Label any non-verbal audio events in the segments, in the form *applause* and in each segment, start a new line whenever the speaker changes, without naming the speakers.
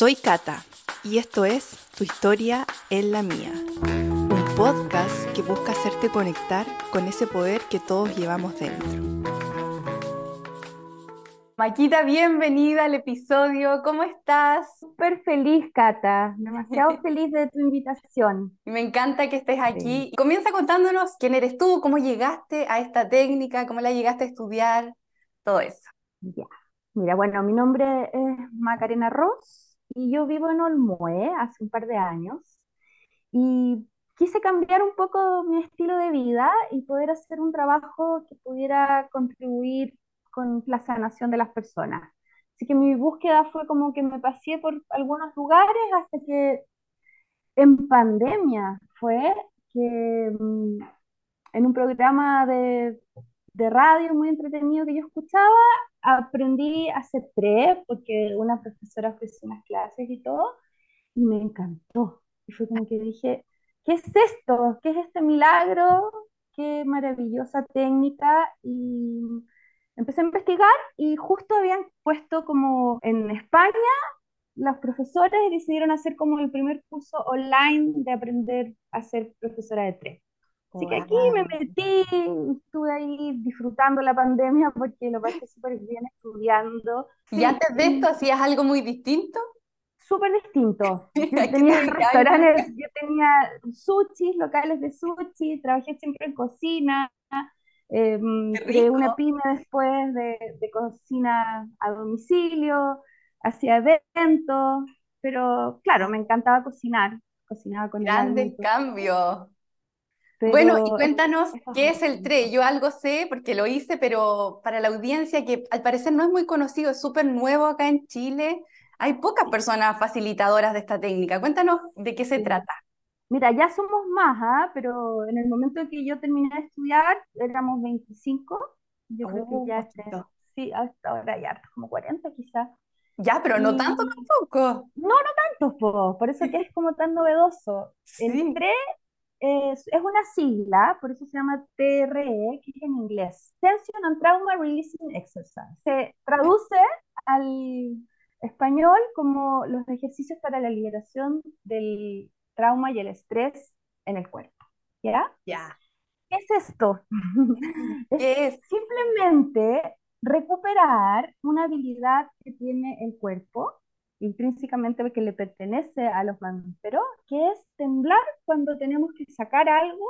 Soy Kata y esto es Tu historia en la mía, un podcast que busca hacerte conectar con ese poder que todos llevamos dentro. Maquita, bienvenida al episodio. ¿Cómo estás?
Súper feliz, Cata. Demasiado *laughs* feliz de tu invitación.
Me encanta que estés aquí. Comienza contándonos quién eres tú, cómo llegaste a esta técnica, cómo la llegaste a estudiar, todo eso.
Ya. Mira, bueno, mi nombre es Macarena Ross y yo vivo en Olmué hace un par de años. Y quise cambiar un poco mi estilo de vida y poder hacer un trabajo que pudiera contribuir con la sanación de las personas. Así que mi búsqueda fue como que me pasé por algunos lugares hasta que en pandemia fue que mm, en un programa de, de radio muy entretenido que yo escuchaba, aprendí a hacer tres porque una profesora ofreció unas clases y todo, y me encantó. Y fue como que dije, ¿qué es esto? ¿Qué es este milagro? Qué maravillosa técnica. Y empecé a investigar y justo habían puesto como en España, los profesores decidieron hacer como el primer curso online de aprender a ser profesora de tres. Así que aquí me metí, estuve ahí disfrutando la pandemia porque lo pasé súper bien estudiando.
¿Y antes de esto hacías algo muy distinto?
Súper distinto. *laughs* Yo tenía restaurantes, yo tenía sushi, locales de sushi, trabajé siempre en cocina, Em, creé una pyme después de, de, cocina a domicilio, hacía eventos, pero claro, me encantaba cocinar, cocinaba con
Grande bueno, y cuéntanos qué es el TRE. Yo algo sé porque lo hice, pero para la audiencia que al parecer no es muy conocido, es súper nuevo acá en Chile, hay pocas personas facilitadoras de esta técnica. Cuéntanos de qué se trata.
Mira, ya somos más, ¿ah? pero en el momento en que yo terminé de estudiar éramos 25. Yo creo que oh, ya este, sí, hasta ahora ya como 40 quizás.
Ya, pero no tanto tampoco.
No, no tanto, por eso que es *laughs* como tan novedoso. El TRE es, es, una sigla, por eso se llama TRE, que es en inglés. Tension and Trauma Releasing Exercise. Se traduce al español como los ejercicios para la liberación del trauma y el estrés en el cuerpo. ¿Ya?
Ya.
¿Qué es esto? *laughs* es simplemente recuperar una habilidad que tiene el cuerpo, intrínsecamente que le pertenece a los mamíferos, que es temblar cuando tenemos que sacar algo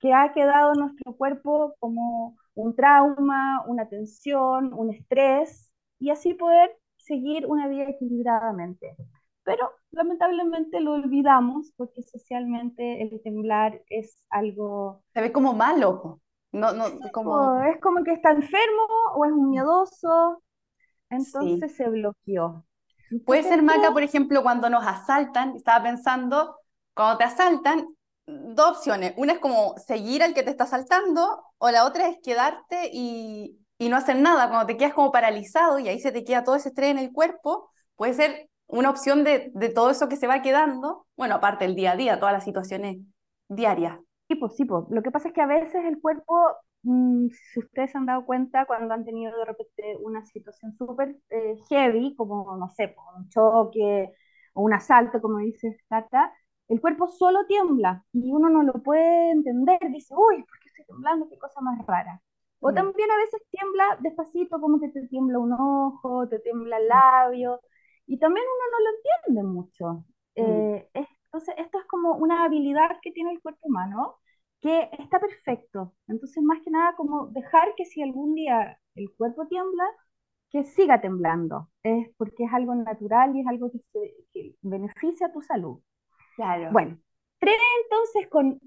que ha quedado en nuestro cuerpo como un trauma, una tensión, un estrés, y así poder seguir una vida equilibradamente. Pero lamentablemente lo olvidamos porque socialmente el temblar es algo...
Se ve como malo, no, no, como...
Es como que está enfermo o es un miedoso, entonces se bloqueó.
Puede ser, Maca, por ejemplo, cuando nos asaltan, estaba pensando, cuando te asaltan, dos opciones. Una es como seguir al que te está asaltando, o la otra es quedarte y, y no hacer nada. Cuando te quedas como paralizado y ahí se te queda todo ese estrés en el cuerpo, puede ser una opción de, de, todo eso que se va quedando, bueno, aparte el día a día, todas las situaciones diarias.
Sí, pues sí, pues. Lo que pasa es que a veces el cuerpo, si ustedes se han dado cuenta, cuando han tenido de repente una situación súper eh, heavy, como, no sé, un choque o un asalto, como dice Tata, el cuerpo solo tiembla y uno no lo puede entender, dice, uy, ¿por qué estoy temblando? Qué cosa más rara. O mm. también a veces tiembla despacito, como que te tiembla un ojo, te tiembla el labio, y también uno no lo entiende mucho. Mm. Eh, entonces, esto es como una habilidad que tiene el cuerpo humano que está perfecto. Entonces, más que nada, como dejar que si algún día el cuerpo tiembla, que siga temblando. Es porque es algo natural y es algo que, que beneficia a tu salud.
Claro.
Bueno, cree entonces con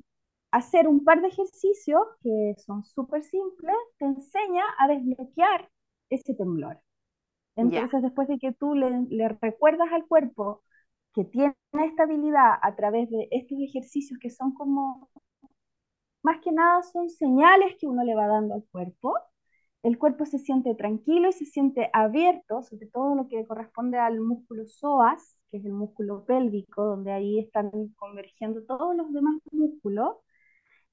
hacer un par de ejercicios que son súper simples, te enseña a desbloquear ese temblor. Entonces, después de que tú le, recuerdas al cuerpo que tiene estabilidad a través de estos ejercicios que son como, más que nada son señales que uno le va dando al cuerpo, el cuerpo se siente tranquilo y se siente abierto, sobre todo lo que corresponde al músculo psoas, que es el músculo pélvico, donde ahí están convergiendo todos los demás músculos,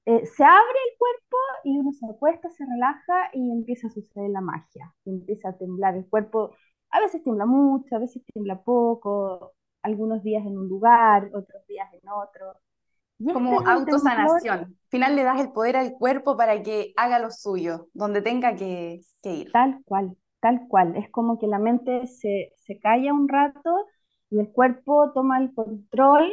eh, se abre el cuerpo y uno se acuesta, se relaja y empieza a suceder la magia. Empieza a temblar el cuerpo, A veces tiembla mucho, a veces tiembla poco, algunos días en un lugar, otros días en otro.
Como autosanación. Al final le das el poder al cuerpo para que haga lo suyo, donde tenga que, que ir.
tal cual, tal cual. Es como que la mente se, se calla un rato y el cuerpo toma el control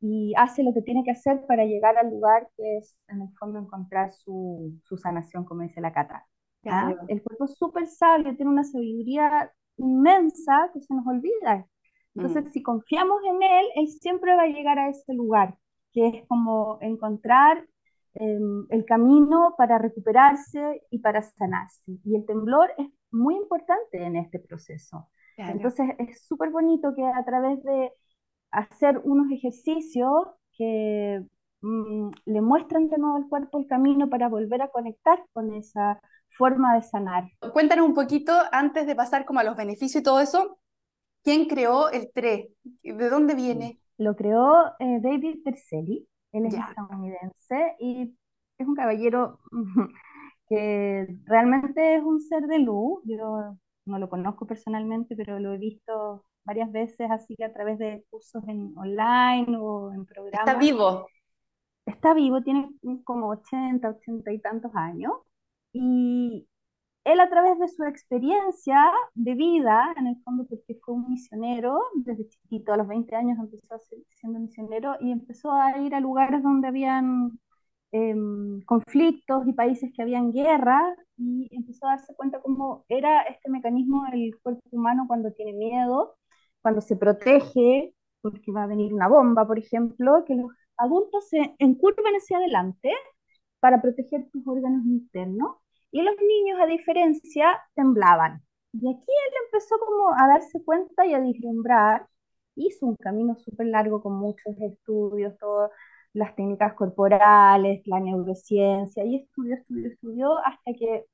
y hace lo que tiene que hacer para llegar al lugar que es, en el fondo, encontrar su, su sanación, como dice la Cata. ¿ah? El cuerpo es súper sabio, tiene una sabiduría inmensa que se nos olvida.
Mm,
Entonces, si confiamos en él, él siempre va a llegar a ese lugar, que es como encontrar eh, el camino para recuperarse y para sanarse. Y el temblor es muy importante en este proceso.
claro.
Entonces, es súper bonito que a través de hacer unos ejercicios que mm, le muestran de nuevo al cuerpo el camino para volver a conectar con esa forma de sanar.
Cuéntanos un poquito, antes de pasar como a los beneficios y todo eso, ¿quién creó el 3? ¿De dónde viene?
Lo creó eh, David Terceli, él es
Ya.
estadounidense y es un caballero *laughs* que realmente es un ser de luz. Yo no lo conozco personalmente, pero lo he visto varias veces así que a través de cursos en online o en
Está
programas.
vivo.
Está vivo, tiene como 80 80 y tantos años y él a través de su experiencia de vida, en el fondo porque fue un misionero, desde chiquito, a los 20 años empezó a siendo misionero y empezó a ir a lugares donde habían eh, conflictos y países que habían guerra y empezó a darse cuenta cómo era este mecanismo del cuerpo humano cuando tiene miedo, cuando se protege, porque va a venir una bomba, por ejemplo, que los adultos se encurven hacia adelante para proteger tus órganos internos y los niños, a diferencia, temblaban. Y aquí él empezó como a darse cuenta y a vislumbrar. Hizo un camino súper largo con muchos estudios, todas las técnicas corporales, la neurociencia, y estudió, estudió, estudió hasta que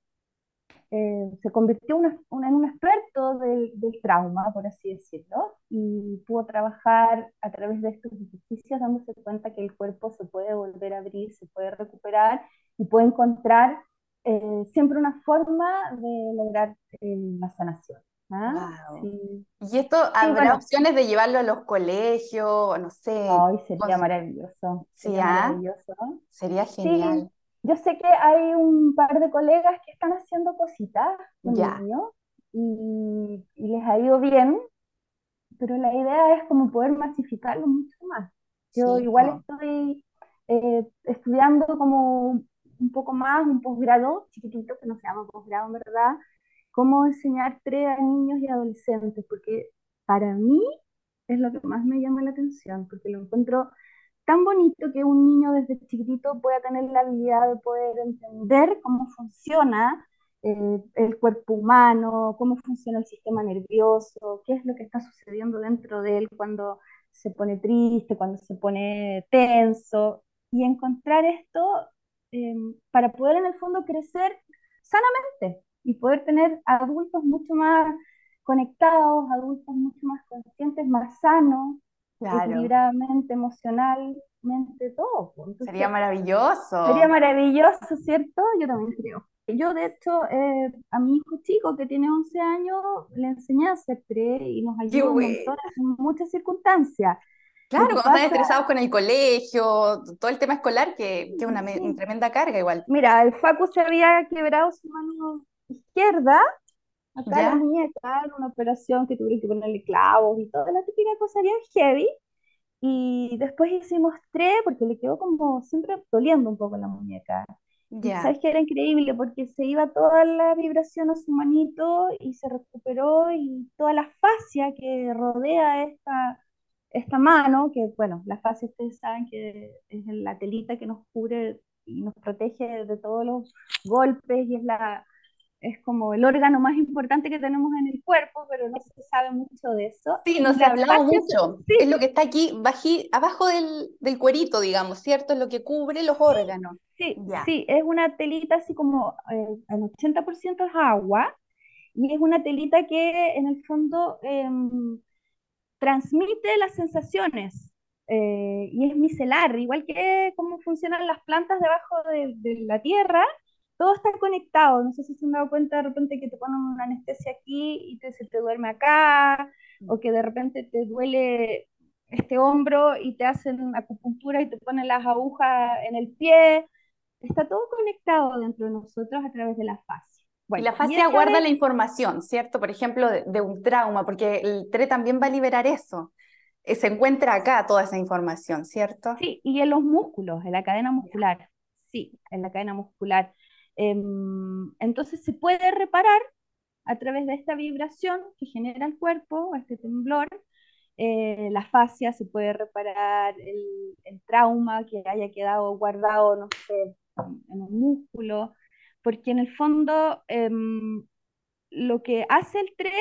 eh, se convirtió en un experto del, del trauma, por así decirlo, y pudo trabajar a través de estos ejercicios dándose cuenta que el cuerpo se puede volver a abrir, se puede recuperar y puede encontrar eh, siempre una forma de lograr eh, la sanación. ¿ah?
Wow.
Sí,
¿Y esto
sí,
habrá
bueno,
opciones de llevarlo a los colegios? No sé.
hoy sería
cos-
maravilloso,
Sí,
sería
¿ah?
maravilloso.
Sería genial.
yo sé que hay un par de colegas que están haciendo cositas con
Ya.
niños y, y les ha ido bien, pero la idea es como poder masificarlo mucho más. Yo igual estoy eh, estudiando como un poco más, un posgrado chiquitito, que no se llama posgrado en verdad, cómo enseñar a niños y adolescentes, porque para mí es lo que más me llama la atención, porque lo encuentro tan bonito que un niño desde chiquitito pueda tener la habilidad de poder entender cómo funciona eh, el cuerpo humano, cómo funciona el sistema nervioso, qué es lo que está sucediendo dentro de él cuando se pone triste, cuando se pone tenso, y encontrar esto eh, para poder en el fondo crecer sanamente y poder tener adultos mucho más conectados, adultos mucho más conscientes, más sanos,
Claro.
equilibradamente, emocionalmente, todo.
Sería
Entonces, sería
maravilloso.
maravilloso, ¿cierto? Yo también creo. Yo, de hecho, eh, a mi hijo chico que tiene 11 años, le enseñé a hacer tres y nos un montón en muchas circunstancias.
Claro, cuando están estresados con el colegio, todo el tema escolar, que, es una tremenda carga igual.
mira, el Facu se había quebrado su mano izquierda, acá la muñeca, en una operación que tuvieron que ponerle clavos y toda la típica cosa bien heavy. Y después hicimos tres porque le quedó como siempre doliendo un poco la muñeca.
Ya.
sabes que era increíble porque se iba toda la vibración a su manito y se recuperó y toda la fascia que rodea esta, esta mano, que bueno, la fascia ustedes saben que es la telita que nos cubre y nos protege de todos los golpes y es la, es como el órgano más importante que tenemos en el cuerpo, pero no se sabe mucho de eso.
Sí, no se ha
la
hablado mucho.
sí,
Es lo que está aquí, bají, abajo del, del cuerito, digamos, ¿cierto? Es lo que cubre los órganos.
sí,
Ya.
sí, es una telita así como eh, el 80% es agua y es una telita que en el fondo eh, transmite las sensaciones eh, y es micelar, igual que cómo funcionan las plantas debajo de, la tierra, todo está conectado. No sé si se han dado cuenta de repente que te ponen una anestesia aquí y te, se te duerme acá, o que de repente te duele este hombro y te hacen acupuntura y te ponen las agujas en el pie. Está todo conectado dentro de nosotros a través de la
y la fascia guarda la información, ¿cierto? Por ejemplo, de, un trauma, porque el TRE también va a liberar eso. Eh, se encuentra acá toda esa información, ¿cierto?
Sí, y en los músculos, en la cadena muscular. Sí, en la cadena muscular. Em, entonces se puede reparar a través de esta vibración que genera el cuerpo, este temblor, eh, la fascia, se puede reparar el, trauma que haya quedado guardado, no sé, en un músculo, porque en el fondo em, lo que hace el TRE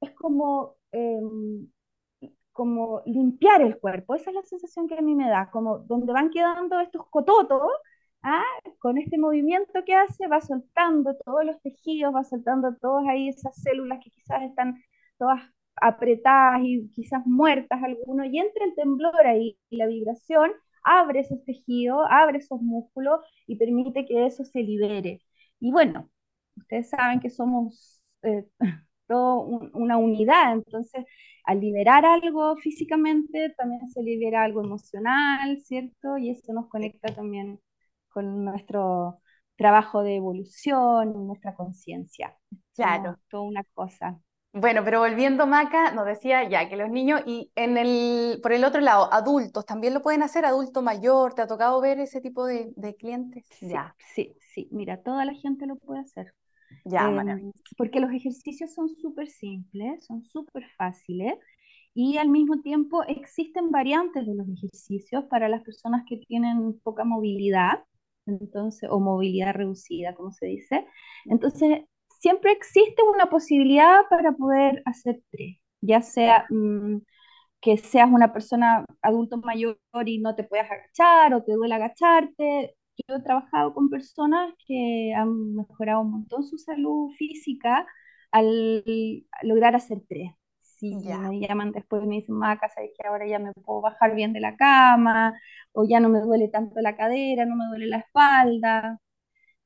es como, em, como limpiar el cuerpo, esa es la sensación que a mí me da, como donde van quedando estos cototos, ¿ah? con este movimiento que hace, va soltando todos los tejidos, va soltando todas ahí esas células que quizás están todas apretadas y quizás muertas algunos, y entre el temblor ahí y la vibración, abre esos tejidos, abre esos músculos y permite que eso se libere. Y bueno, ustedes saben que somos eh, *laughs* todo una unidad, entonces al liberar algo físicamente, también se libera algo emocional, ¿cierto? Y eso nos conecta también con nuestro trabajo de evolución, nuestra conciencia.
Claro.
Toda una cosa.
Bueno, pero volviendo Maca, nos decía ya que los niños y en el, por el otro lado, adultos también lo pueden hacer, adulto mayor, ¿te ha tocado ver ese tipo de, clientes?
Sí, ya. sí, sí, mira, toda la gente lo puede hacer.
Ya,
em, Porque los ejercicios son súper simples, son súper fáciles y al mismo tiempo existen variantes de los ejercicios para las personas que tienen poca movilidad, entonces, o movilidad reducida, como se dice. Entonces, siempre existe una posibilidad para poder hacer tres, ya sea mm, que seas una persona adulto mayor y no te puedas agachar o te duele agacharte. Yo he trabajado con personas que han mejorado un montón su salud física al lograr hacer tres. Si me llaman después y me dicen, Maca, sabes que ahora ya me puedo bajar bien de la cama, o ya no me duele tanto la cadera, no me duele la espalda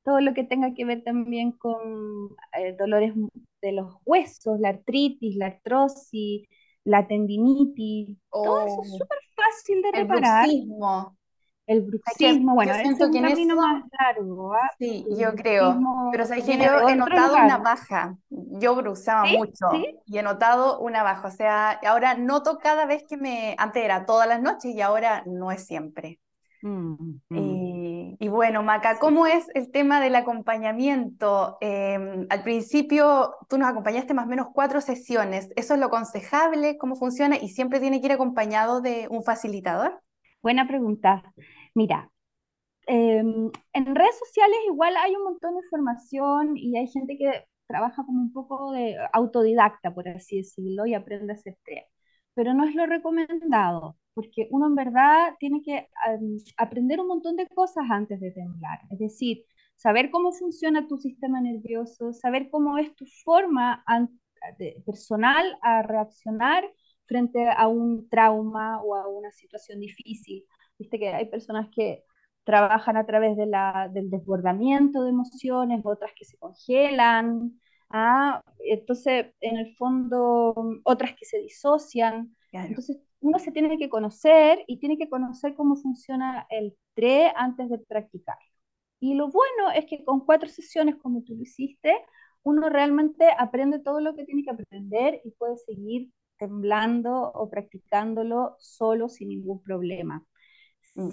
todo lo que tenga que ver también con eh, dolores de los huesos, la artritis, la artrosis, la tendinitis, todo eso es oh. súper fácil de reparar.
El bruxismo.
El bruxismo, bueno, es un camino más largo. ¿ah?
Sí, yo creo. Pero sabes que yo he notado una baja. Yo bruxaba mucho y he notado una baja. O sea, ahora noto cada vez que me. Antes era todas las noches y ahora no es siempre. Mm, mm. Y, bueno, Maca, ¿cómo es el tema del acompañamiento? Em, al principio tú nos acompañaste más o menos cuatro sesiones. ¿Eso es lo aconsejable? ¿Cómo funciona? ¿Y siempre tiene que ir acompañado de un facilitador?
Buena pregunta. Mira, em, en redes sociales igual hay un montón de información y hay gente que trabaja como un poco de autodidacta, por así decirlo, y aprende a hacer. Pero no es lo recomendado porque uno en verdad tiene que aprender un montón de cosas antes de temblar. Es decir, saber cómo funciona tu sistema nervioso, saber cómo es tu forma personal a reaccionar frente a un trauma o a una situación difícil. Viste que hay personas que trabajan a través de la, del desbordamiento de emociones, otras que se congelan, ¿ah? entonces en el fondo otras que se disocian. Entonces uno se tiene que conocer y tiene que conocer cómo funciona el TRE antes de practicar. Y lo bueno es que con cuatro sesiones, como tú lo hiciste, uno realmente aprende todo lo que tiene que aprender y puede seguir temblando o practicándolo solo sin ningún problema.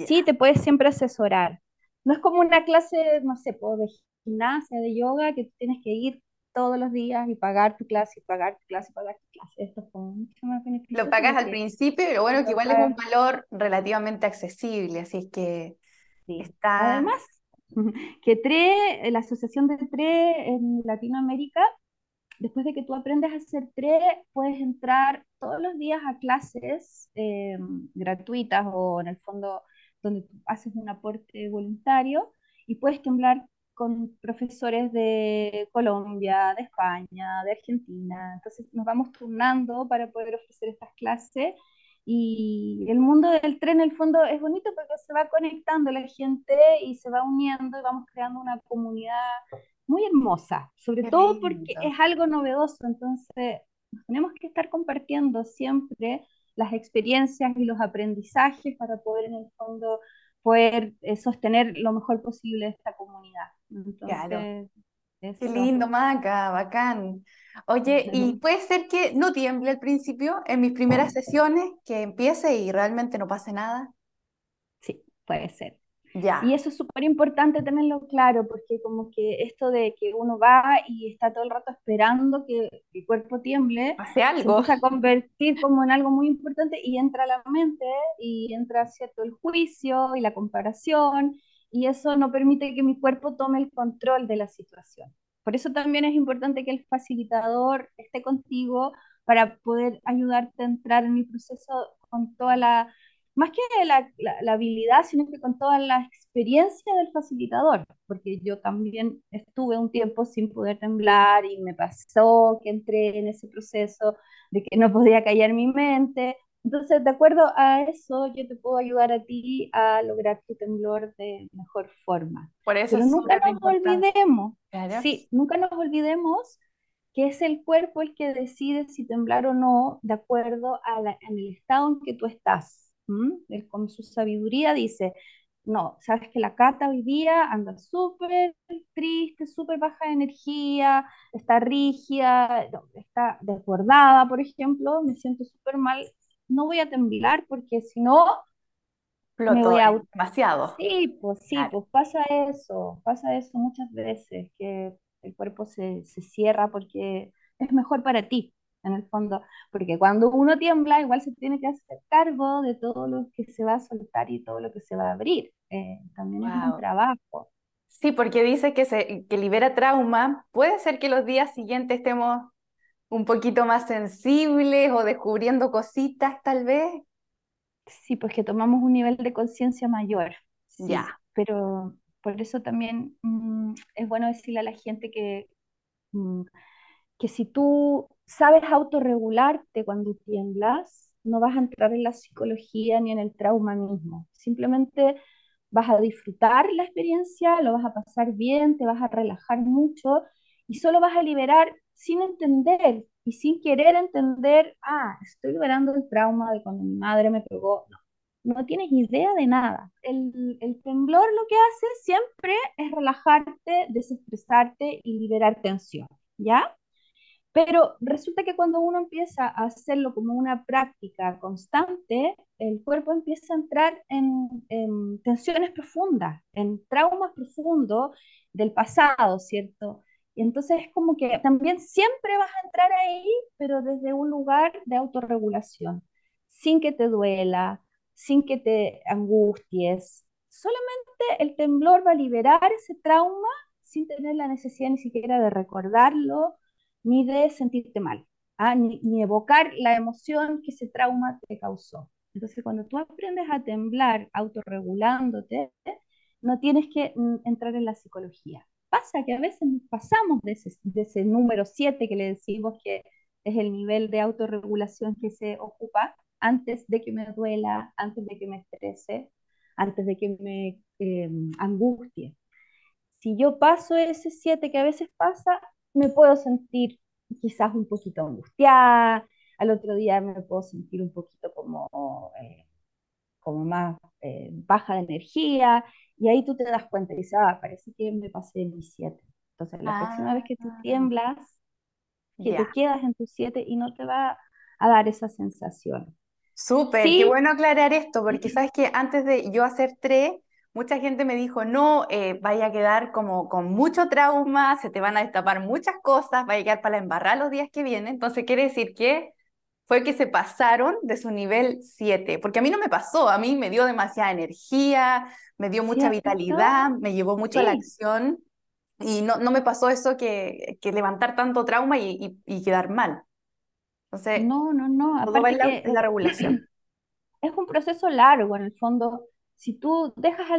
Sí, te puedes siempre asesorar. No es como una clase, no sé, de gimnasia, de yoga, que tienes que ir todos los días y pagar tu clase y pagar tu clase y pagar tu clase. Esto es mucho más beneficioso.
Lo pagas al principio, pero bueno, que igual es un valor relativamente accesible, así es que está...
Además, *laughs* que TRE, la asociación de TRE en Latinoamérica, después de que tú aprendes a hacer TRE, puedes entrar todos los días a clases em, gratuitas o en el fondo donde tú haces un aporte voluntario y puedes temblar con profesores de Colombia, de España, de Argentina. Entonces nos vamos turnando para poder ofrecer estas clases Y el mundo del tren, en el fondo, es bonito porque se va conectando la gente y se va uniendo y vamos creando una comunidad muy hermosa, sobre
Qué
todo porque
lindo.
es algo novedoso, entonces tenemos que estar compartiendo siempre las experiencias y los aprendizajes para poder en el fondo poder eh, sostener lo mejor posible esta comunidad.
Claro.
Entonces,
Qué
eso.
lindo, Maca, bacán. Oye, y puede ser que no tiemble al principio en mis primeras sesiones, que empiece y realmente no pase nada.
Sí, puede ser. Y
Ya,
eso es súper importante tenerlo claro, porque como que esto de que uno va y está todo el rato esperando que el cuerpo tiemble,
hace
se
algo.
empieza a convertir como en algo muy importante y entra la mente y entra, ¿cierto?, el juicio y la comparación, y eso no permite que mi cuerpo tome el control de la situación. Por eso también es importante que el facilitador esté contigo para poder ayudarte a entrar en el proceso con toda la más que la, la, la, habilidad, sino que con toda la experiencia del facilitador, porque yo también estuve un tiempo sin poder temblar y me pasó que entré en ese proceso de que no podía callar mi mente. Entonces, de acuerdo a eso, yo te puedo ayudar a ti a lograr tu temblor de mejor forma.
Por eso
Pero
es
nunca nos
importante.
olvidemos,
Claro.
sí, nunca nos olvidemos que es el cuerpo el que decide si temblar o no de acuerdo a la, en el estado en que tú estás. ¿Mm? Él con su sabiduría dice, no, sabes que la Cata hoy día anda súper triste, súper baja de energía, está rígida, no, está desbordada, por ejemplo, me siento súper mal, no voy a temblar porque si no me voy a...
demasiado.
Sí, pues sí,
Claro.
pues pasa eso, pasa eso muchas veces, que el cuerpo se, se cierra porque es mejor para ti, en el fondo, porque cuando uno tiembla, igual se tiene que hacer cargo de todo lo que se va a soltar y todo lo que se va a abrir. Eh, también es un trabajo.
Sí, porque dice que se que libera trauma. Puede ser que los días siguientes estemos un poquito más sensibles o descubriendo cositas, tal vez.
Sí, pues que tomamos un nivel de conciencia mayor, sí,
Ya.
pero por eso también mm, es bueno decirle a la gente que mm, que si tú sabes autorregularte cuando tiemblas, no vas a entrar en la psicología ni en el trauma mismo. Simplemente vas a disfrutar la experiencia, lo vas a pasar bien, te vas a relajar mucho y solo vas a liberar sin entender y sin querer entender, ah, estoy liberando el trauma de cuando mi madre me pegó. No, no tienes idea de nada. El, el temblor lo que hace siempre es relajarte, desestresarte y liberar tensión, ¿ya? Pero resulta que cuando uno empieza a hacerlo como una práctica constante, el cuerpo empieza a entrar en, en tensiones profundas, en traumas profundos del pasado, ¿cierto? Y entonces es como que también siempre vas a entrar ahí, pero desde un lugar de autorregulación, sin que te duela, sin que te angusties. Solamente el temblor va a liberar ese trauma sin tener la necesidad ni siquiera de recordarlo ni de sentirte mal, ¿ah? ni, ni, evocar la emoción que ese trauma te causó. Entonces, cuando tú aprendes a temblar autorregulándote, no tienes que mm, entrar en la psicología. Pasa que a veces pasamos de ese, número 7 que le decimos que es el nivel de autorregulación que se ocupa antes de que me duela, antes de que me estrese, antes de que me eh, angustie. Si yo paso ese 7 que a veces pasa, me puedo sentir quizás un poquito angustiada, al otro día me puedo sentir un poquito como, eh, como más eh, baja de energía, y ahí tú te das cuenta y dices, ah, parece que me pasé en mi 7. Entonces, la próxima vez
Ah,
que tú tiemblas, que te quedas en tu 7 y no te va a dar esa sensación.
Súper, qué bueno aclarar esto, porque sabes que antes de yo hacer tres, mucha gente me dijo, no, eh, vaya a quedar como con mucho trauma, se te van a destapar muchas cosas, vaya a quedar para la embarrar los días que vienen. Entonces quiere decir que fue que se pasaron de su nivel 7, porque a mí no me pasó, a mí me dio demasiada energía, me dio mucha
¿cierto?
vitalidad, me llevó mucho a la
Sí,
acción y no, no me pasó eso que, que levantar tanto trauma y, y, y quedar mal. Entonces,
no, no, no,
todo va en la,
que
en la regulación. *clears throat*
es un proceso largo en el fondo. Si tú dejas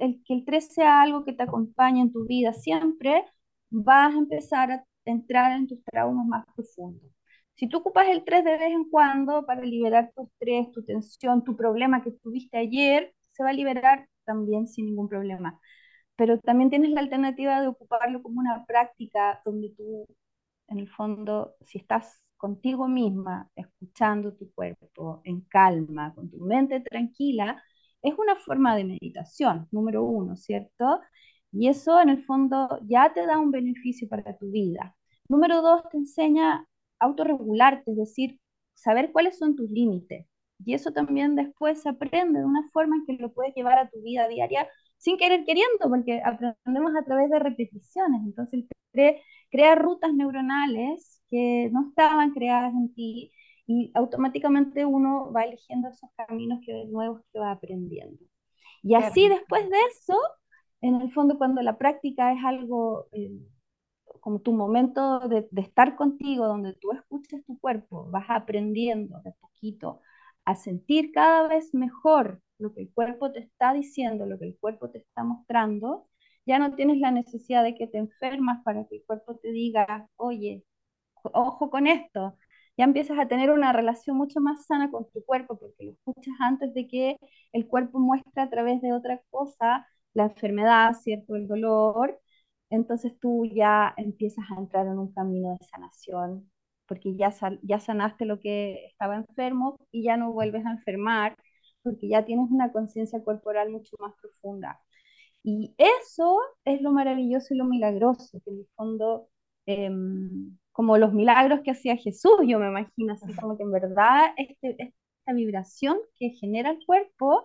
el, que el 3 sea algo que te acompañe en tu vida siempre, vas a empezar a entrar en tus traumas más profundos. Si tú ocupas el 3 de vez en cuando para liberar tu estrés, tu tensión, tu problema que tuviste ayer, se va a liberar también sin ningún problema. Pero también tienes la alternativa de ocuparlo como una práctica donde tú, en el fondo, si estás contigo misma, escuchando tu cuerpo en calma, con tu mente tranquila, es una forma de meditación, número uno, ¿cierto? Y eso en el fondo ya te da un beneficio para tu vida. Número dos, te enseña a autorregularte, es decir, saber cuáles son tus límites. Y eso también después se aprende de una forma en que lo puedes llevar a tu vida diaria sin querer queriendo, porque aprendemos a través de repeticiones. Entonces, crea rutas neuronales que no estaban creadas en ti y automáticamente uno va eligiendo esos caminos que, nuevos que va aprendiendo. Y así después de eso, en el fondo cuando la práctica es algo eh, como tu momento de, de, estar contigo, donde tú escuchas tu cuerpo, vas aprendiendo de poquito a sentir cada vez mejor lo que el cuerpo te está diciendo, lo que el cuerpo te está mostrando, ya no tienes la necesidad de que te enfermas para que el cuerpo te diga, oye, ojo con esto. Ya empiezas a tener una relación mucho más sana con tu cuerpo porque lo escuchas antes de que el cuerpo muestre a través de otra cosa la enfermedad, ¿cierto? El dolor. Entonces tú ya empiezas a entrar en un camino de sanación porque ya, ya sanaste lo que estaba enfermo y ya no vuelves a enfermar porque ya tienes una conciencia corporal mucho más profunda. Y eso es lo maravilloso y lo milagroso, que en el fondo, em, como los milagros que hacía Jesús, yo me imagino, así como que en verdad este, esta vibración que genera el cuerpo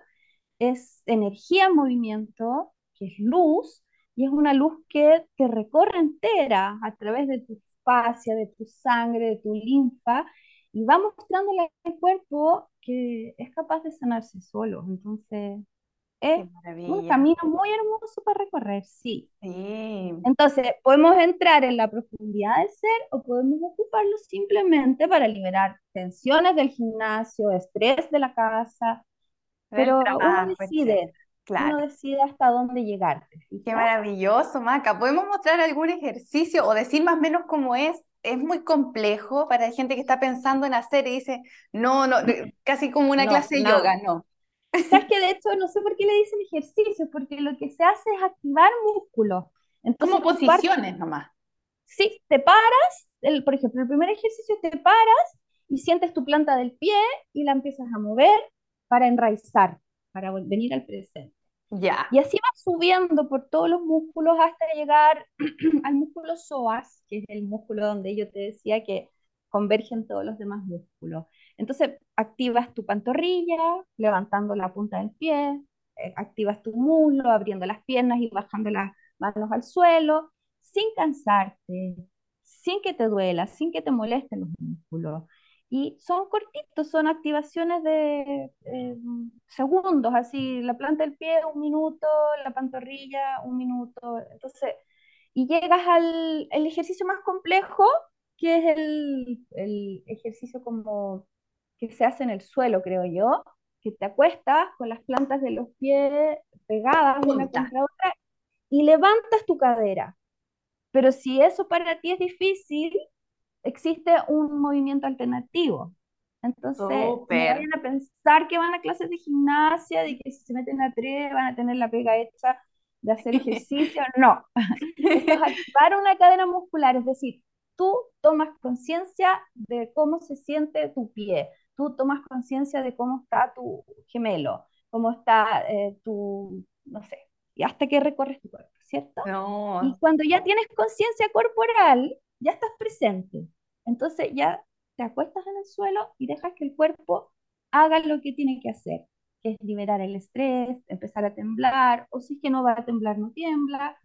es energía en movimiento, que es luz, y es una luz que te recorre entera a través de tu fascia, de tu sangre, de tu linfa, y va mostrándole al cuerpo que es capaz de sanarse solo. Entonces, es un camino muy hermoso para recorrer, sí.
sí.
Entonces, podemos entrar en la profundidad del ser o podemos ocuparlo simplemente para liberar tensiones del gimnasio, estrés de la casa, pero uno decide, claro. uno decide hasta dónde llegar.
Qué maravilloso, Maca. ¿Podemos mostrar algún ejercicio o decir más o menos cómo es? Es muy complejo para gente que está pensando en hacer y dice, no, no, casi como una clase de yoga, no.
Sabes que de hecho no sé por qué le dicen ejercicio, porque lo que se hace es activar músculos.
Entonces, Como posiciones nomás.
Sí, te paras, el, por ejemplo, el primer ejercicio te paras y sientes tu planta del pie y la empiezas a mover para enraizar, para venir al presente.
Ya.
Y así vas subiendo por todos los músculos hasta llegar *clears throat* al músculo psoas, que es el músculo donde yo te decía que convergen todos los demás músculos. Entonces, activas tu pantorrilla, levantando la punta del pie, eh, activas tu muslo, abriendo las piernas y bajando las manos al suelo, sin cansarte, sin que te duela, sin que te molesten los músculos. Y son cortitos, son activaciones de eh, segundos, así la planta del pie un minuto, la pantorrilla un minuto. Entonces, y llegas al el ejercicio más complejo, que es el ejercicio como que se hace en el suelo, creo yo, que te acuestas con las plantas de los pies pegadas una contra otra y levantas tu cadera. Pero si eso para ti es difícil, existe un movimiento alternativo. Entonces, no vayan a pensar que van a clases de gimnasia, de que si se meten a tres van a tener la pega hecha de hacer ejercicio. No. *laughs* Esto es activar una cadena muscular, es decir, tú tomas conciencia de cómo se siente tu pie, tú tomas conciencia de cómo está tu gemelo, cómo está eh, tu, no sé, y hasta que recorres tu cuerpo, ¿cierto? Y cuando ya tienes conciencia corporal, ya estás presente. Entonces ya te acuestas en el suelo y dejas que el cuerpo haga lo que tiene que hacer, que es liberar el estrés, empezar a temblar, o si es que no va a temblar, no tiembla,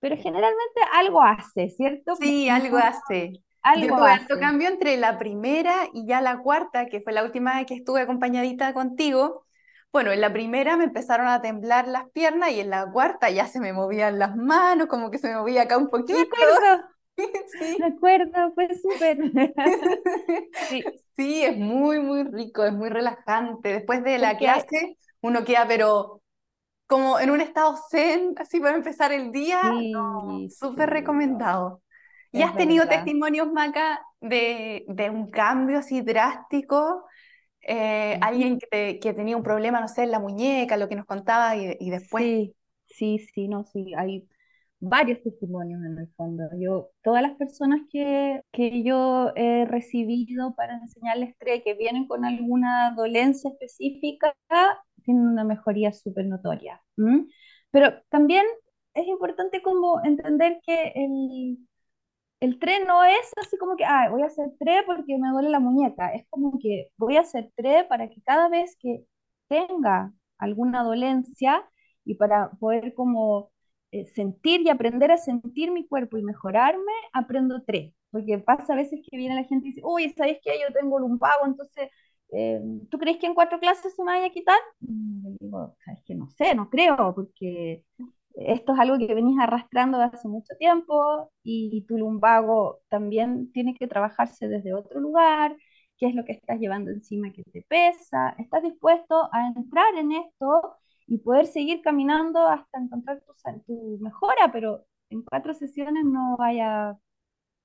pero generalmente algo hace, ¿cierto?
Sí, algo hace. Algo Yo cambio entre la primera y ya la cuarta, que fue la última vez que estuve acompañadita contigo. Bueno, en la primera me empezaron a temblar las piernas y en la cuarta ya se me movían las manos, como que se me movía acá un poquito. *laughs*
sí. Me acuerdo, fue súper. *laughs*
sí. sí, es muy, muy rico, es muy relajante. Después de la clase, uno queda, pero como en un estado zen, así para empezar el día, súper recomendado. *laughs* ¿Y has tenido testimonios, Maca, de, de un cambio así drástico? Eh, alguien que, que, tenía un problema, no sé, en la muñeca, lo que nos contaba, y, y después...
Sí, sí, sí, no, sí, hay varios testimonios en el fondo. Yo, todas las personas que, que yo he recibido para enseñarles TRE que vienen con alguna dolencia específica, tienen una mejoría súper notoria. Pero también es importante como entender que el, el TRE no es así como que, ah, voy a hacer TRE porque me duele la muñeca. Es como que voy a hacer TRE para que cada vez que tenga alguna dolencia y para poder como eh, sentir y aprender a sentir mi cuerpo y mejorarme, aprendo TRE. Porque pasa a veces que viene la gente y dice, uy, ¿sabéis que yo tengo lumbago? Entonces, eh, ¿tú crees que en cuatro clases se me vaya a quitar? Mm, yo digo, ¿sabes que No sé, no creo, porque esto es algo que venís arrastrando hace mucho tiempo y tu lumbago también tiene que trabajarse desde otro lugar, qué es lo que estás llevando encima que te pesa, estás dispuesto a entrar en esto y poder seguir caminando hasta encontrar tu, tu mejora, pero en cuatro sesiones no vaya,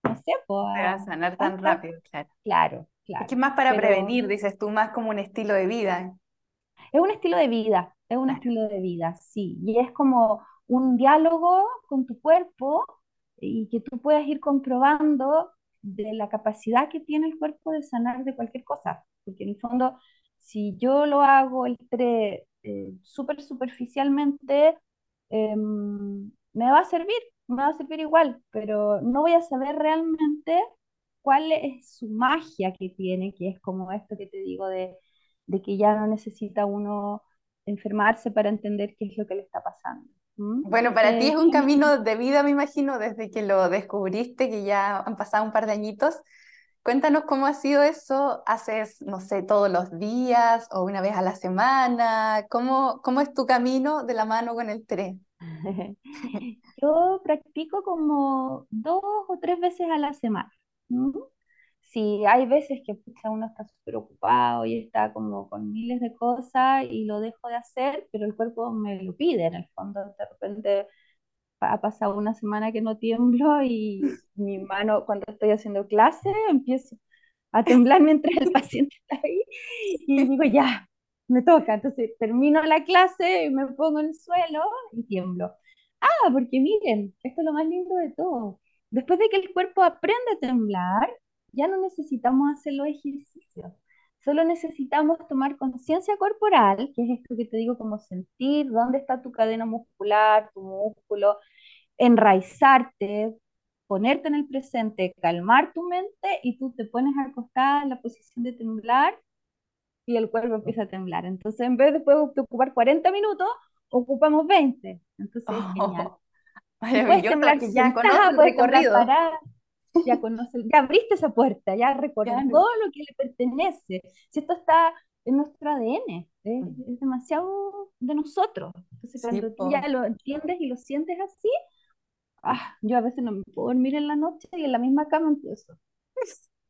no sé, pues,
a sanar tan rápido, claro.
Claro, claro.
Es que más para prevenir, dices tú, más como un estilo de vida.
Es un estilo de vida, es un estilo de vida, sí. Y es como un diálogo con tu cuerpo y que tú puedas ir comprobando de la capacidad que tiene el cuerpo de sanar de cualquier cosa. Porque en el fondo, si yo lo hago el tre eh, súper superficialmente, em, me va a servir, me va a servir igual, pero no voy a saber realmente cuál es su magia que tiene, que es como esto que te digo de, de que ya no necesita uno enfermarse para entender qué es lo que le está pasando.
Bueno, para ti es un camino de vida, me imagino, desde que lo descubriste, que ya han pasado un par de añitos. Cuéntanos cómo ha sido eso. ¿Haces, no sé, todos los días o una vez a la semana? ¿Cómo, cómo es tu camino de la mano con el tren? *laughs*
Yo practico como dos o tres veces a la semana si hay veces que uno está súper ocupado y está como con miles de cosas y lo dejo de hacer, pero el cuerpo me lo pide en el fondo. De repente ha pasado una semana que no tiemblo y mi mano, cuando estoy haciendo clase, empiezo a temblar mientras el paciente *laughs* está ahí y digo, ya, me toca. Entonces termino la clase y me pongo en el suelo y tiemblo. Ah, porque miren, esto es lo más lindo de todo. Después de que el cuerpo aprende a temblar, ya no necesitamos hacer los ejercicios, solo necesitamos tomar conciencia corporal, que es esto que te digo, como sentir dónde está tu cadena muscular, tu músculo, enraizarte, ponerte en el presente, calmar tu mente y tú te pones acostada en la posición de temblar y el cuerpo empieza a temblar. Entonces, en vez de, ocupar 40 minutos, ocupamos 20. Entonces, es genial. *laughs*
puedes temblar ya el recorrido
ya *laughs* conoce, ya abriste esa puerta, ya recordó todo lo que le pertenece. Si esto está en nuestro ADN, mm. es demasiado de nosotros. Entonces, cuando tú ya lo entiendes y lo sientes así, ah, yo a veces no me puedo dormir en la noche y en la misma cama empiezo.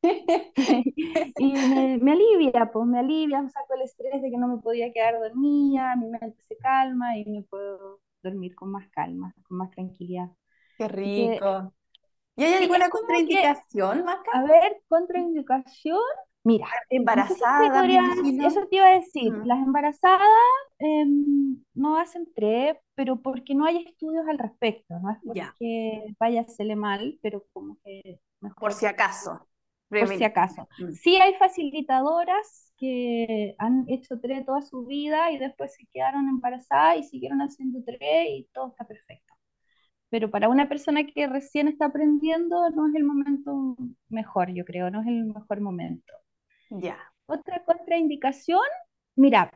*laughs* y me, alivia, pues me alivia, saco el estrés de que no me podía quedar dormida, mi mente se calma y me puedo dormir con más calma, con más tranquilidad.
Qué rico. ¿Y hay alguna contraindicación, Maca?
A ver, contraindicación. Mira,
embarazada.
eso te iba a decir, las embarazadas em, no hacen TRE, pero porque no hay estudios al respecto, no es porque vaya a hacerle mal, pero como que
mejor. Por si acaso.
Por si acaso. Mm. Sí hay facilitadoras que han hecho TRE toda su vida y después se quedaron embarazadas y siguieron haciendo TRE y todo está perfecto pero para una persona que recién está aprendiendo no es el momento mejor, yo creo, no es el mejor momento.
Ya.
Otra contraindicación, mira,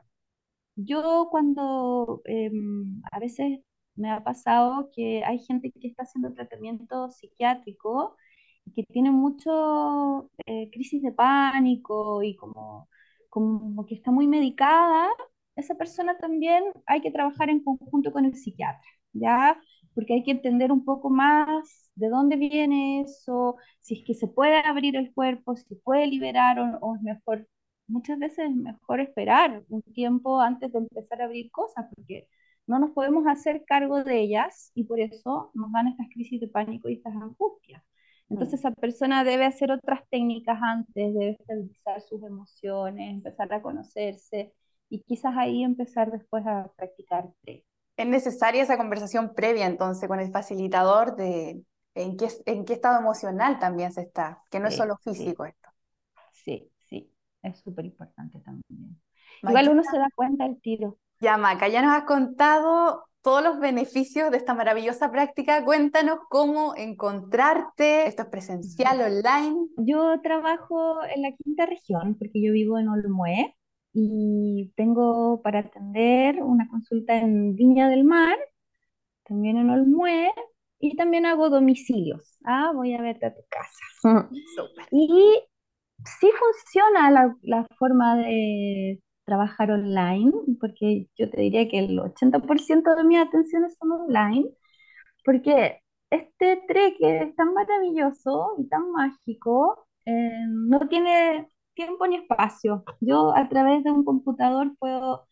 yo cuando em, a veces me ha pasado que hay gente que está haciendo tratamiento psiquiátrico y que tiene mucho eh, crisis de pánico y como, como que está muy medicada, esa persona también hay que trabajar en conjunto con el psiquiatra, ¿ya? Porque hay que entender un poco más de dónde viene eso, si es que se puede abrir el cuerpo, si puede liberar o, es mejor, muchas veces es mejor esperar un tiempo antes de empezar a abrir cosas, porque no nos podemos hacer cargo de ellas y por eso nos dan estas crisis de pánico y estas angustias. Entonces esa persona debe hacer otras técnicas antes, debe estabilizar sus emociones, empezar a conocerse y quizás ahí empezar después a practicar
Es necesaria esa conversación previa entonces con el facilitador de en qué, en qué estado emocional también se está, que no es solo físico esto.
Sí, sí, es súper importante también. Igual uno se da cuenta del tiro.
Ya, Maca, ya nos has contado todos los beneficios de esta maravillosa práctica. Cuéntanos cómo encontrarte. Esto es presencial, online.
Yo trabajo en la quinta región porque yo vivo en Olmué y tengo para atender una consulta en Viña del Mar, también en Olmué y también hago domicilios. Ah, voy a verte a tu casa. *laughs* Y sí funciona la, la forma de trabajar online, porque yo te diría que el 80% de mis atenciones son online, porque este treque es tan maravilloso y tan mágico, eh, no tiene tiempo ni espacio. Yo a través de un computador puedo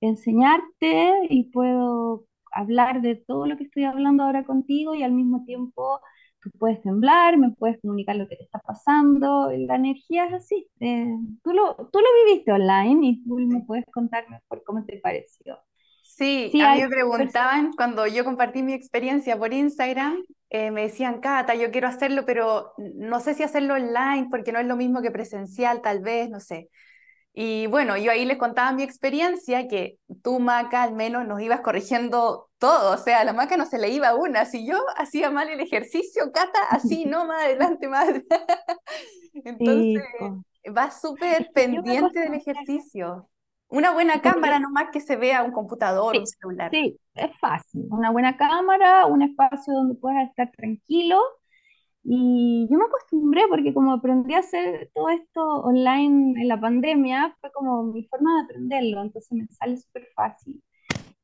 enseñarte y puedo hablar de todo lo que estoy hablando ahora contigo y al mismo tiempo tú puedes temblar, me puedes comunicar lo que te está pasando, la energía es así. Eh, tú, lo, tú lo viviste online y tú me puedes contar mejor cómo te pareció.
Sí, a mí me preguntaban cuando yo compartí mi experiencia por Instagram, eh, me decían, Cata, yo quiero hacerlo, pero no sé si hacerlo online porque no es lo mismo que presencial, tal vez, no sé. Y bueno, yo ahí les contaba mi experiencia, que tú, Maca, al menos nos ibas corrigiendo todo, o sea, a la Maca no se le iba una, si yo hacía mal el ejercicio, Cata, así, *laughs* no, más adelante, más *laughs* Entonces, va súper pendiente del ejercicio. Una buena cámara, no más que se vea un computador, un celular.
Sí, es fácil. Una buena cámara, un espacio donde puedas estar tranquilo y yo me acostumbré porque como aprendí a hacer todo esto online en la pandemia, fue como mi forma de aprenderlo, entonces me sale súper fácil.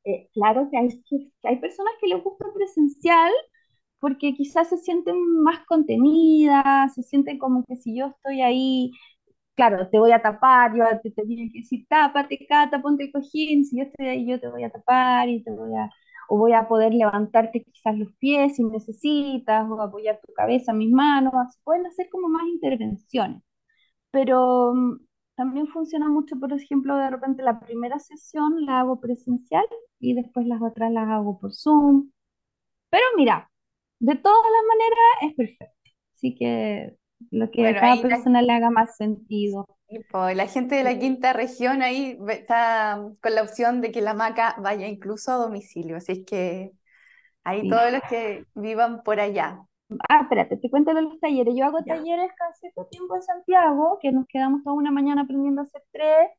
Eh, claro que hay, que hay personas que les gusta presencial porque quizás se sienten más contenidas, se sienten como que si yo estoy ahí, claro, te voy a tapar, yo te tenía que decir, tápate, cata, ponte el cojín, si yo estoy ahí, yo te voy a tapar y te voy a o voy a poder levantarte quizás los pies si necesitas, o apoyar tu cabeza, mis manos, pueden hacer como más intervenciones. Pero mm, también funciona mucho, por ejemplo, de repente la primera sesión la hago presencial y después las otras las hago por Zoom. Pero mira, de todas las maneras es perfecto. Así que lo que a cada persona le haga más sentido.
La gente de la quinta región ahí está con la opción de que la maca vaya incluso a domicilio, así es que ahí todos los que vivan por allá.
Ah, espérate, te cuento los talleres. Yo hago talleres casi cierto tiempo en Santiago, que nos quedamos toda una mañana aprendiendo a hacer tres.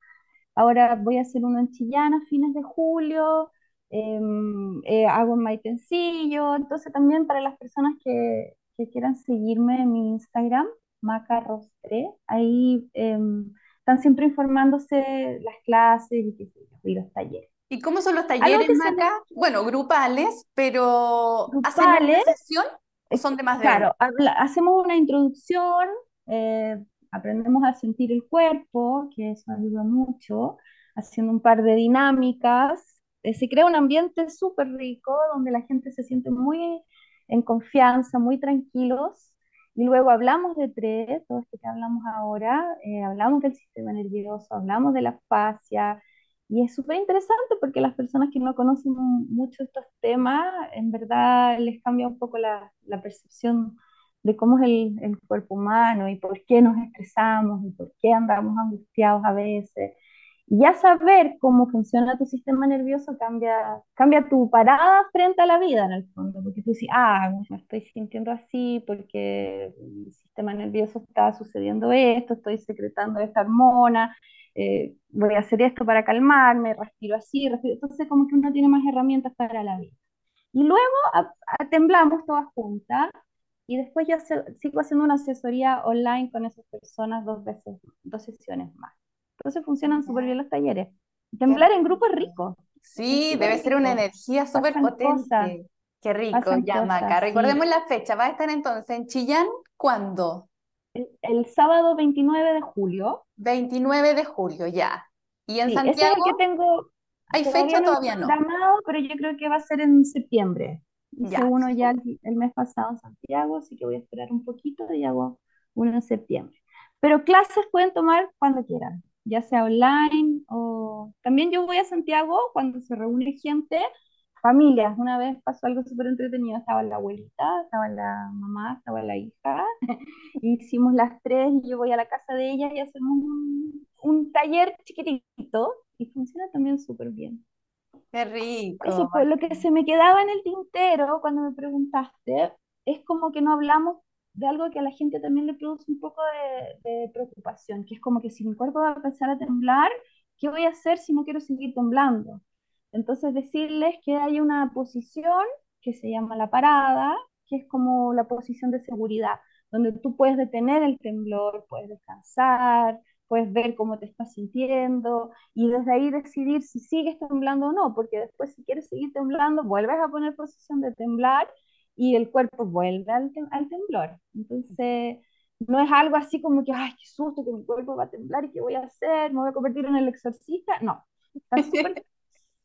Ahora voy a hacer uno en Chillán a fines de julio. Em, eh, hago en Maitencillo. Entonces también para las personas que, que quieran seguirme en mi Instagram, Macarrostre, ahí em, están siempre informándose las clases y, los talleres.
¿Y cómo son los talleres, Maca? Bueno, grupales, pero ¿hacen una sesión o son de más de
Claro, hacemos una introducción, eh, aprendemos a sentir el cuerpo, que eso ayuda mucho, haciendo un par de dinámicas. Eh, se crea un ambiente súper rico donde la gente se siente muy en confianza, muy tranquilos. Y luego hablamos de tres, todo esto que hablamos ahora, eh, hablamos del sistema nervioso, hablamos de la fascia, y es súper interesante porque las personas que no conocen mucho estos temas, en verdad les cambia un poco la, la percepción de cómo es el, el, cuerpo humano y por qué nos estresamos y por qué andamos angustiados a veces ya saber cómo funciona tu sistema nervioso cambia, cambia tu parada frente a la vida en el fondo, porque tú dices, ah, me estoy sintiendo así porque mi sistema nervioso está sucediendo esto, estoy secretando esta hormona, eh, voy a hacer esto para calmarme, respiro así, respiro. entonces como que uno tiene más herramientas para la vida. Y luego temblamos todas juntas y después yo sigo haciendo una asesoría online con esas personas dos veces, dos sesiones más. Entonces funcionan súper bien los talleres. Temblar en grupo es rico.
Sí, debe ser una energía súper potente. Qué rico, ya Maca. Recordemos la fecha. ¿Va a estar entonces en Chillán cuándo?
El, sábado 29 de julio.
29 de julio, ya. ¿Y en Santiago?
que tengo.
¿Hay fecha todavía no?
pero yo creo que va a ser en septiembre. Hice uno ya el, mes pasado en Santiago, así que voy a esperar un poquito y hago uno en septiembre. Pero clases pueden tomar cuando quieran, ya sea online o... También yo voy a Santiago cuando se reúne gente, familias. Una vez pasó algo súper entretenido, estaba la abuelita, estaba la mamá, estaba la hija. *laughs* Hicimos las tres y yo voy a la casa de ella y hacemos un, un taller chiquitito y funciona también súper bien.
Qué rico.
Eso fue lo que se me quedaba en el tintero cuando me preguntaste. Es como que no hablamos de algo que a la gente también le produce un poco de, preocupación, que es como que si mi cuerpo va a empezar a temblar, ¿qué voy a hacer si no quiero seguir temblando? Entonces decirles que hay una posición que se llama la parada, que es como la posición de seguridad, donde tú puedes detener el temblor, puedes descansar, puedes ver cómo te estás sintiendo y desde ahí decidir si sigues temblando o no, porque después si quieres seguir temblando, vuelves a poner posición de temblar y el cuerpo vuelve al, temblor. Entonces, no es algo así como que, ay, qué susto, que mi cuerpo va a temblar y qué voy a hacer, me voy a convertir en el exorcista. No, está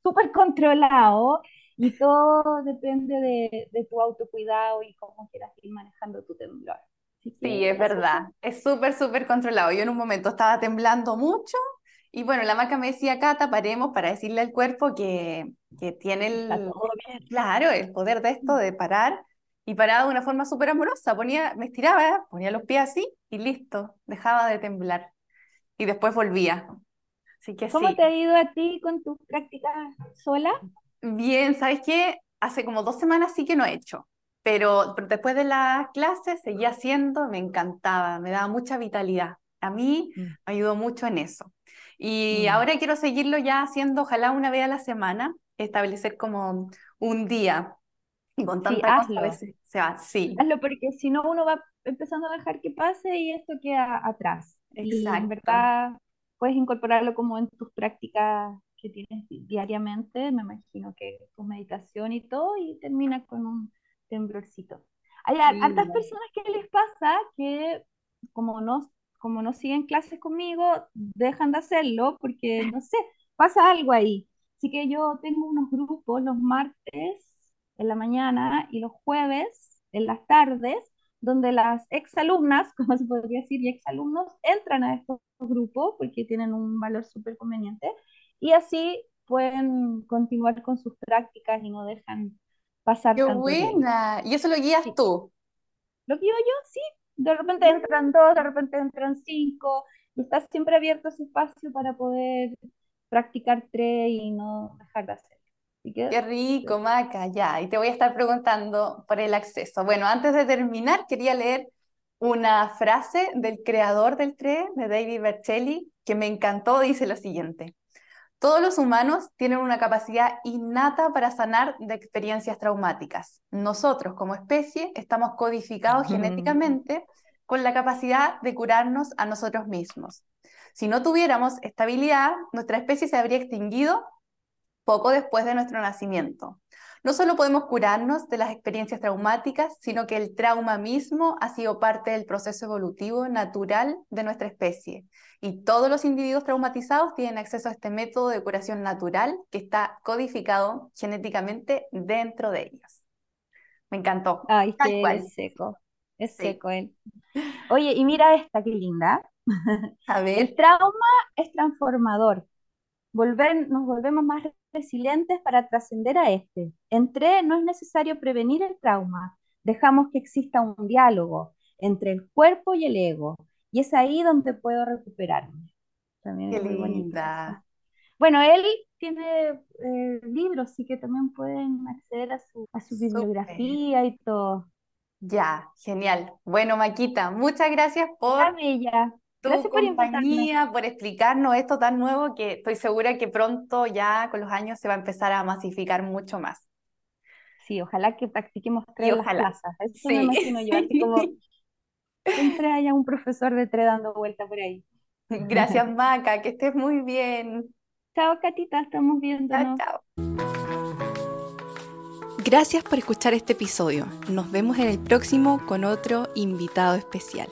súper *laughs* controlado y todo depende de, de tu autocuidado y cómo quieras ir manejando tu temblor.
Sí, es verdad, es súper, súper controlado. Yo en un momento estaba temblando mucho y bueno, la marca me decía, Cata, paremos para decirle al cuerpo que, que tiene el, claro, el poder de esto, de parar, y paraba de una forma súper amorosa, ponía, me estiraba, ponía los pies así y listo, dejaba de temblar. Y después volvía. Así que
¿Cómo te ha ido a ti con tus prácticas sola?
Bien, ¿sabes qué? Hace como dos semanas sí que no he hecho. Pero, después de la clase seguía haciendo, me encantaba, me daba mucha vitalidad. A mí mm. me ayudó mucho en eso. Y mm. ahora quiero seguirlo ya haciendo, ojalá una vez a la semana, establecer como un día. Y con tanta
sí, veces se va, sí. Hazlo porque si no uno va empezando a dejar que pase y esto queda atrás. Exacto. Y en verdad puedes incorporarlo como en tus prácticas que tienes diariamente, me imagino que con meditación y todo, y termina con un temblorcito. Hay tantas personas que les pasa que como no, como no siguen clases conmigo, dejan de hacerlo porque, no sé, pasa algo ahí. Así que yo tengo unos grupos los martes en la mañana y los jueves en las tardes, donde las exalumnas, *laughs* como se podría decir, y exalumnos entran a estos grupos porque tienen un valor súper conveniente y así pueden continuar con sus prácticas y no dejan pasar
Qué buena. ¿Y eso lo guías tú?
Lo guío yo, sí. De repente entran dos, de repente entran cinco. Y estás siempre abierto ese espacio para poder practicar tres y no dejar de hacer.
Qué rico, Maca, ya. Y te voy a estar preguntando por el acceso. Bueno, antes de terminar, quería leer una frase del creador del TRE, de David Bercelli, que me encantó. Dice lo siguiente. Todos los humanos tienen una capacidad innata para sanar de experiencias traumáticas. Nosotros, como especie, estamos codificados genéticamente con la capacidad de curarnos a nosotros mismos. Si no tuviéramos estabilidad, nuestra especie se habría extinguido poco después de nuestro nacimiento. No solo podemos curarnos de las experiencias traumáticas, sino que el trauma mismo ha sido parte del proceso evolutivo natural de nuestra especie. Y todos los individuos traumatizados tienen acceso a este método de curación natural que está codificado genéticamente dentro de ellos. Me encantó.
Ay, es seco. Es seco él. Oye, y mira esta, qué linda. *laughs* A ver. El trauma es transformador. Volver, nos volvemos más resilientes para trascender a este. Entre no es necesario prevenir el trauma, dejamos que exista un diálogo entre el cuerpo y el ego, y es ahí donde puedo recuperarme.
También Qué linda.
Bueno, él tiene eh, libros, así que también pueden acceder a su, a su bibliografía y todo.
Ya, genial. Bueno, Maquita, muchas gracias por tu Gracias compañía, por, explicarnos esto tan nuevo que estoy segura que pronto ya con los años se va a empezar a masificar mucho más.
Sí, ojalá que practiquemos tres ojalá. Eso me imagino yo, así como *laughs* siempre haya un profesor de tres dando vuelta por ahí.
Gracias, *laughs* Maca, que estés muy bien.
Chao, Catita, estamos viendo. Chao, chao.
Gracias por escuchar este episodio. Nos vemos en el próximo con otro invitado especial.